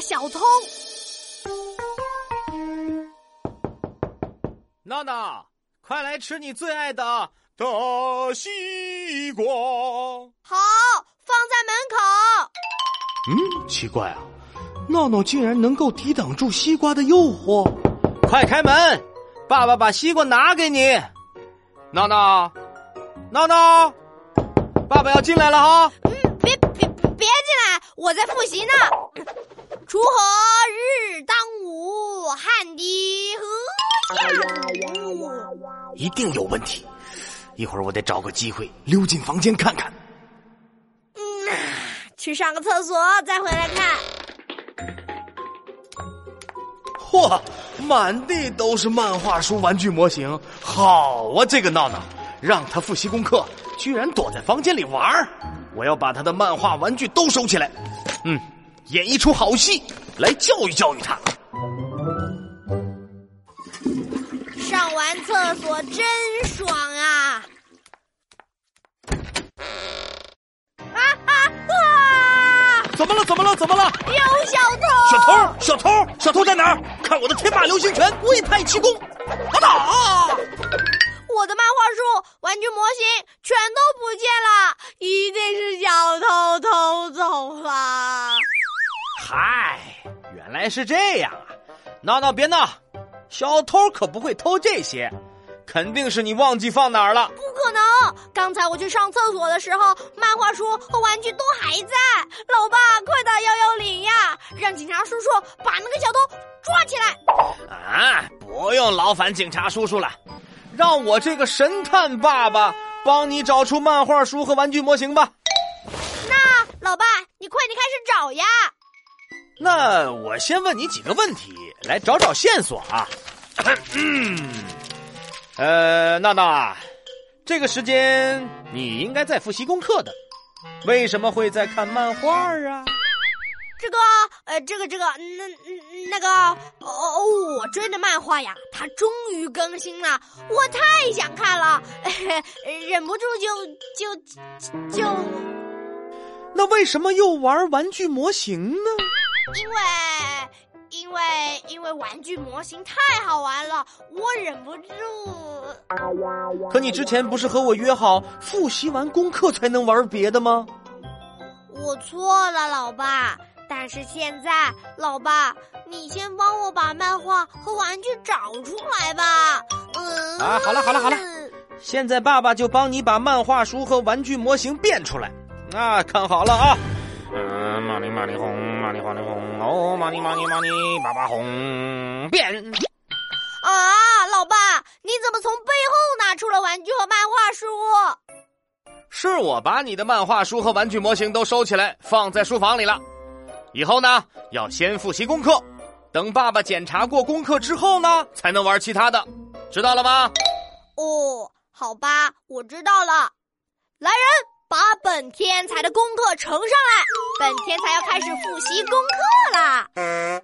小偷。闹闹，快来吃你最爱的大西瓜！好，放在门口。嗯，奇怪啊，闹闹竟然能够抵挡住西瓜的诱惑。快开门，爸爸把西瓜拿给你。闹闹，闹闹，爸爸要进来了哈。嗯，别别别进来，我在复习呢。锄禾日当午，汗滴禾下土。一定有问题，一会儿我得找个机会溜进房间看看。嗯，去上个厕所再回来看。嚯，满地都是漫画书、玩具模型，好啊！这个闹闹，让他复习功课，居然躲在房间里玩儿。我要把他的漫画、玩具都收起来，嗯，演一出好戏来教育教育他。上完厕所真爽啊！啊啊啊！怎么了？怎么了？怎么了？有小偷！小偷！小偷！小偷在哪儿？看我的天马流星拳，微派气功！啊打！我的漫画书、玩具模型全都不见了，一定是小偷偷走了。嗨，原来是这样啊！闹闹别闹，小偷可不会偷这些，肯定是你忘记放哪儿了。不可能！刚才我去上厕所的时候，漫画书和玩具都还在。老爸，快打幺幺零呀！让警察叔叔把那个小偷抓起来。啊，不用劳烦警察叔叔了，让我这个神探爸爸帮你找出漫画书和玩具模型吧。那老爸，你快点开始找呀！那我先问你几个问题，来找找线索啊。嗯，呃，闹闹啊，这个时间你应该在复习功课的，为什么会在看漫画啊？这个，呃，这个，这个，那那个，哦，我追的漫画呀，它终于更新了，我太想看了，忍不住就就就。那为什么又玩玩具模型呢？因为，因为，因为玩具模型太好玩了，我忍不住。可你之前不是和我约好复习完功课才能玩别的吗？我错了，老爸。但是现在，老爸，你先帮我把漫画和玩具找出来吧。嗯。啊，好了，好了，好了，现在爸爸就帮你把漫画书和玩具模型变出来。啊，看好了啊。嗯，玛尼玛丽红，玛尼玛丽红，哦，玛尼玛尼玛丽，爸爸红变。啊，老爸，你怎么从背后拿出了玩具和漫画书？是我把你的漫画书和玩具模型都收起来，放在书房里了。以后呢，要先复习功课，等爸爸检查过功课之后呢，才能玩其他的，知道了吗？哦，好吧，我知道了。天才的功课呈上来，本天才要开始复习功课了。